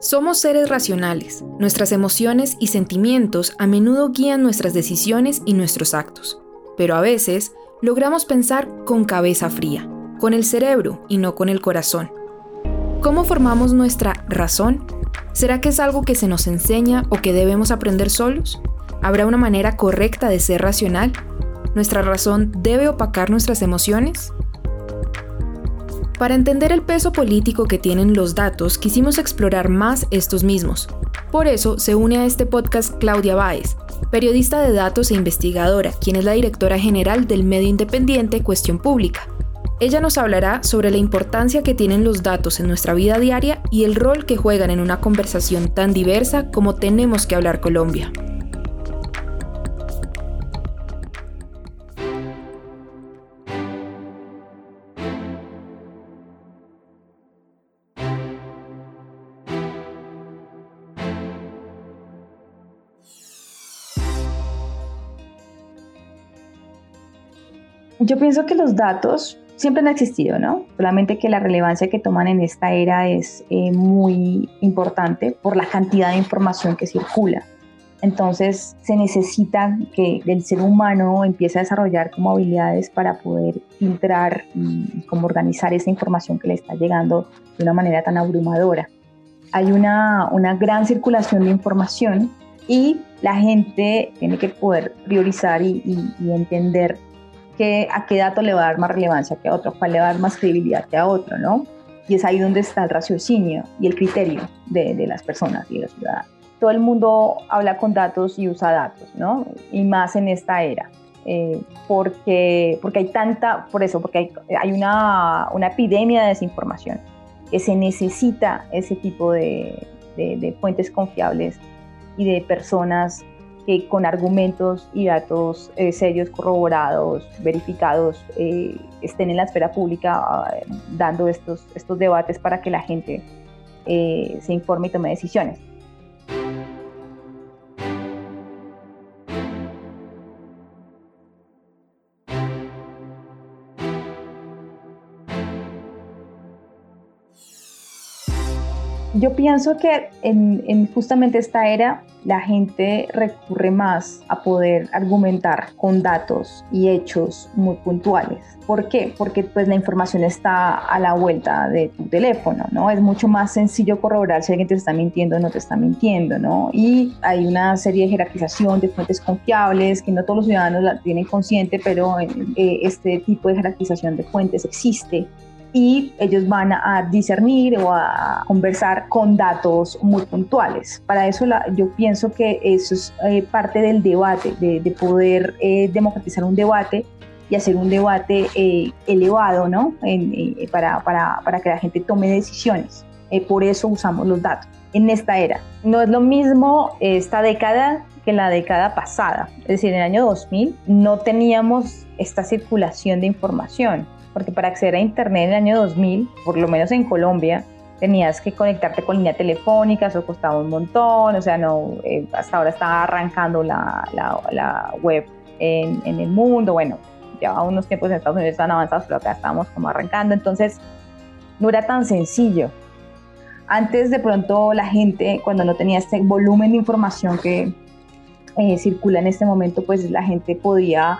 Somos seres racionales. Nuestras emociones y sentimientos a menudo guían nuestras decisiones y nuestros actos. Pero a veces logramos pensar con cabeza fría, con el cerebro y no con el corazón. ¿Cómo formamos nuestra razón? ¿Será que es algo que se nos enseña o que debemos aprender solos? ¿Habrá una manera correcta de ser racional? ¿Nuestra razón debe opacar nuestras emociones? Para entender el peso político que tienen los datos, quisimos explorar más estos mismos. Por eso se une a este podcast Claudia Báez, periodista de datos e investigadora, quien es la directora general del medio independiente Cuestión Pública. Ella nos hablará sobre la importancia que tienen los datos en nuestra vida diaria y el rol que juegan en una conversación tan diversa como tenemos que hablar Colombia. Yo pienso que los datos siempre han existido, ¿no? Solamente que la relevancia que toman en esta era es eh, muy importante por la cantidad de información que circula. Entonces se necesita que el ser humano empiece a desarrollar como habilidades para poder filtrar y como organizar esa información que le está llegando de una manera tan abrumadora. Hay una, una gran circulación de información y la gente tiene que poder priorizar y, y entender a qué dato le va a dar más relevancia que a otro, cuál le va a dar más credibilidad que a otro, ¿no? Y es ahí donde está el raciocinio y el criterio de, de las personas y de los ciudadanos. Todo el mundo habla con datos y usa datos, ¿no? Y más en esta era. Eh, porque, porque hay tanta, por eso, porque hay, hay una, una, epidemia de desinformación, que se necesita ese tipo de, de, de fuentes confiables y de personas que con argumentos y datos eh, serios, corroborados, verificados, eh, estén en la esfera pública ah, dando estos, estos debates para que la gente eh, se informe y tome decisiones. Yo pienso que en, en, justamente esta era la gente recurre más a poder argumentar con datos y hechos muy puntuales. ¿Por qué? Porque pues la información está a la vuelta de tu teléfono, ¿no? Es mucho más sencillo corroborar si alguien te está mintiendo o no te está mintiendo, ¿no? Y hay una serie de jerarquización de fuentes confiables que no todos los ciudadanos la tienen consciente, pero eh, este tipo de jerarquización de fuentes existe y ellos van a discernir o a conversar con datos muy puntuales. Para eso yo pienso que eso es eh, parte del debate, de, poder eh, democratizar un debate y hacer un debate eh, elevado, ¿no? para, para, para, que la gente tome decisiones. por eso usamos los datos en esta era. No es lo mismo esta década que la década pasada. Es decir, en el año 2000 no teníamos esta circulación de información porque para acceder a Internet en el año 2000, por lo menos en Colombia, tenías que conectarte con línea telefónica, eso costaba un montón, o sea, no, eh, hasta ahora estaba arrancando la, la, web en, en, el mundo, bueno, llevaba unos tiempos en Estados Unidos estaban avanzados, pero acá estábamos como arrancando, entonces no era tan sencillo. Antes de pronto la gente, cuando no tenía este volumen de información que eh, circula en este momento, pues la gente podía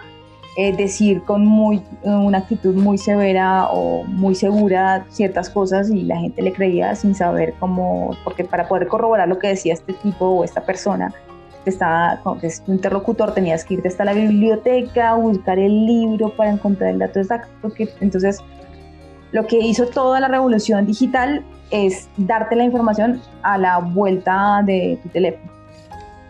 eh, decir con muy, una actitud muy severa o muy segura ciertas cosas y la gente le creía sin saber cómo, porque para poder corroborar lo que decía este tipo o esta persona, estaba, es tu interlocutor, tenías que irte hasta la biblioteca, buscar el libro para encontrar el dato exacto. Que, entonces, lo que hizo toda la revolución digital es darte la información a la vuelta de tu teléfono.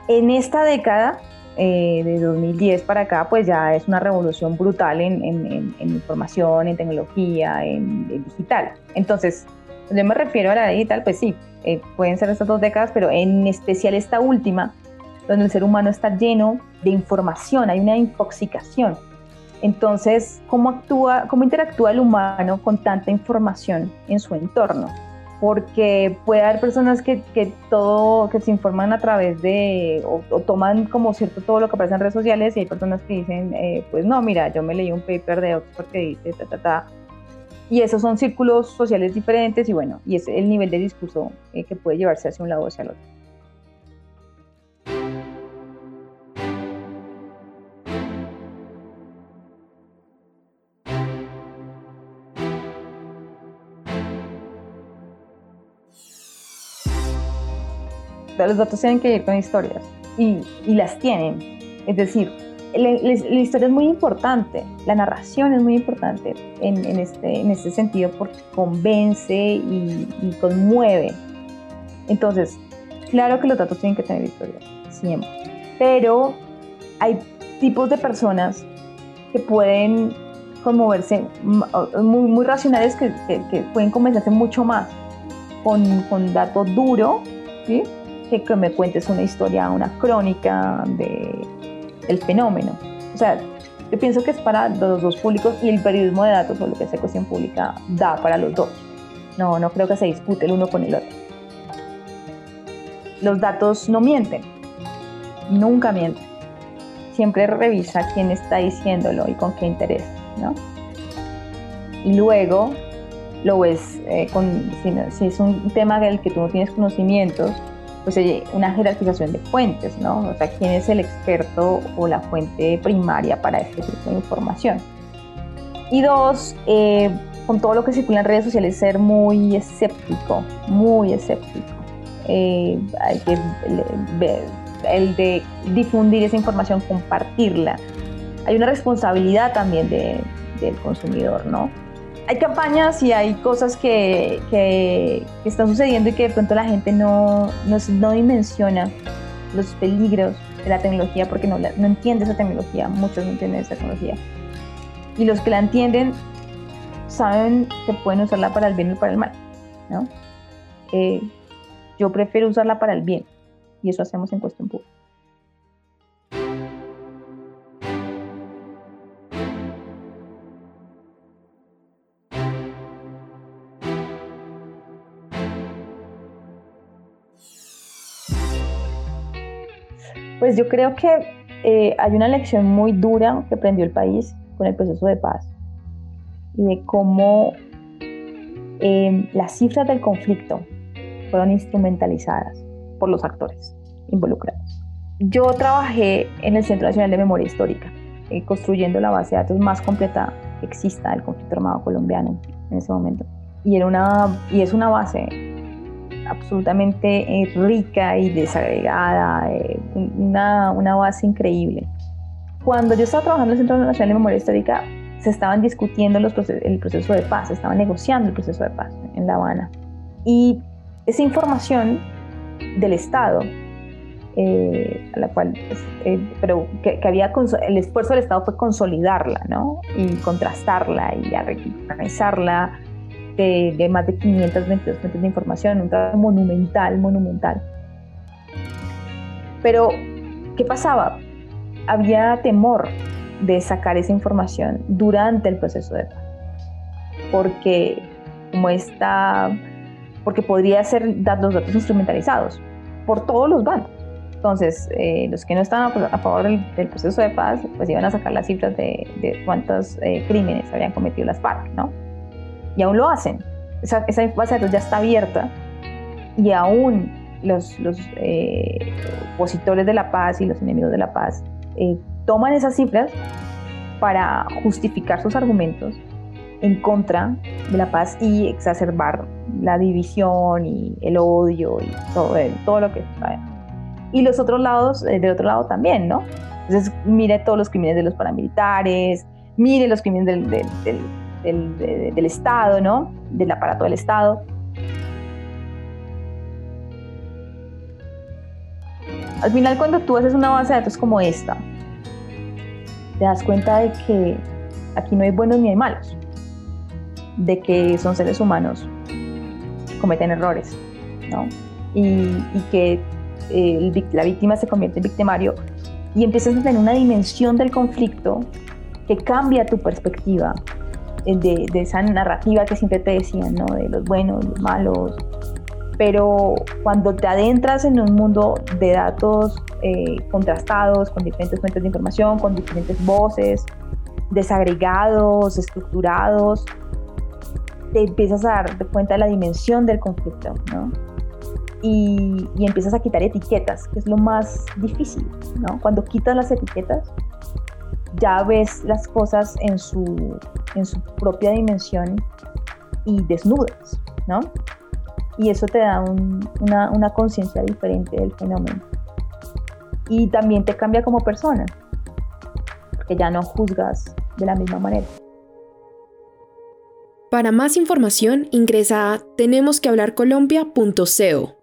En esta década, eh, de 2010 para acá, pues ya es una revolución brutal en, información, en tecnología, en, digital. Entonces, yo me refiero a la digital, pues sí, eh, pueden ser estas dos décadas, pero en especial esta última, donde el ser humano está lleno de información, hay una intoxicación. Entonces, ¿cómo actúa, cómo interactúa el humano con tanta información en su entorno? Porque puede haber personas que, que, todo, que se informan a través de, o, toman como cierto todo lo que aparece en redes sociales y hay personas que dicen, eh, pues no, mira, yo me leí un paper de Oxford que dice, ta, ta, ta. Y esos son círculos sociales diferentes y bueno, y es el nivel de discurso eh, que puede llevarse hacia un lado o hacia el otro. Los datos tienen que ir con historias y, y las tienen. Es decir, la, historia es muy importante, la narración es muy importante en, este, en este sentido porque convence y, conmueve. Entonces, claro que los datos tienen que tener historia, siempre. Pero hay tipos de personas que pueden conmoverse, muy, muy racionales, que, que, que pueden convencerse mucho más con, con dato duro, ¿sí? Que, que me cuentes una historia, una crónica de el fenómeno. O sea, yo pienso que es para los dos públicos y el periodismo de datos o lo que es cuestión pública da para los dos. No, no creo que se dispute el uno con el otro. Los datos no mienten, nunca mienten. Siempre revisa quién está diciéndolo y con qué interés, ¿no? Y luego lo ves, eh, con, si, si, es un tema del que tú no tienes conocimientos, pues una jerarquización de fuentes, ¿no? O sea, quién es el experto o la fuente primaria para este tipo de información. Y dos, eh, con todo lo que circula en redes sociales, ser muy escéptico, muy escéptico. Eh, hay que ver el de difundir esa información, compartirla. Hay una responsabilidad también de, del consumidor, ¿no? Hay campañas y hay cosas que, que, están sucediendo y que de pronto la gente no, no, no, dimensiona los peligros de la tecnología porque no, no entiende esa tecnología, muchos no entienden esa tecnología. Y los que la entienden saben que pueden usarla para el bien o para el mal. ¿no? Eh, yo prefiero usarla para el bien y eso hacemos en cuestión pública. Pues yo creo que eh, hay una lección muy dura que aprendió el país con el proceso de paz y de cómo em, las cifras del conflicto fueron instrumentalizadas por los actores involucrados. Yo trabajé en el Centro Nacional de Memoria Histórica, eh, construyendo la base de datos más completa que exista del conflicto armado colombiano en ese momento. Y, era una, y es una base absolutamente eh, rica y desagregada, eh, una, una, base increíble. Cuando yo estaba trabajando en el Centro Nacional de Memoria Histórica, se estaban discutiendo los el proceso de paz, se estaba negociando el proceso de paz en La Habana. Y esa información del Estado, eh, a la cual, pues, pero que, había, el esfuerzo del Estado fue consolidarla, ¿no? Y contrastarla y organizarla de, más de 522 fuentes de información, un trabajo monumental, monumental. Pero, ¿qué pasaba? Había temor de sacar esa información durante el proceso de paz, porque como está, porque podría ser dar los datos instrumentalizados por todos los bandos. Entonces, eh, los que no estaban a favor del, proceso de paz, pues iban a sacar las cifras de, de cuántos eh, crímenes habían cometido las FARC, ¿no? Y aún lo hacen. Esa, esa base de datos ya está abierta y aún los, los eh, opositores de la paz y los enemigos de la paz eh, toman esas cifras para justificar sus argumentos en contra de la paz y exacerbar la división y el odio y todo, todo lo que está. Y los otros lados, eh, del otro lado también, ¿no? Entonces, mire todos los crímenes de los paramilitares, mire los crímenes del, del del, Estado, ¿no? Del aparato del Estado. Al final, cuando tú haces una base de datos como esta, te das cuenta de que aquí no hay buenos ni hay malos, de que son seres humanos que cometen errores, ¿no? Y, que eh, la víctima se convierte en victimario y empiezas a tener una dimensión del conflicto que cambia tu perspectiva de, esa narrativa que siempre te decían, ¿no? De los buenos, los malos. Pero cuando te adentras en un mundo de datos eh, contrastados, con diferentes fuentes de información, con diferentes voces, desagregados, estructurados, te empiezas a dar cuenta de la dimensión del conflicto, ¿no? Y, y, empiezas a quitar etiquetas, que es lo más difícil, ¿no? Cuando quitas las etiquetas, ya ves las cosas en su, en su propia dimensión y desnudas, ¿no? Y eso te da una, una conciencia diferente del fenómeno. Y también te cambia como persona, porque ya no juzgas de la misma manera. Para más información ingresa a tenemosquehablarcolombia.co.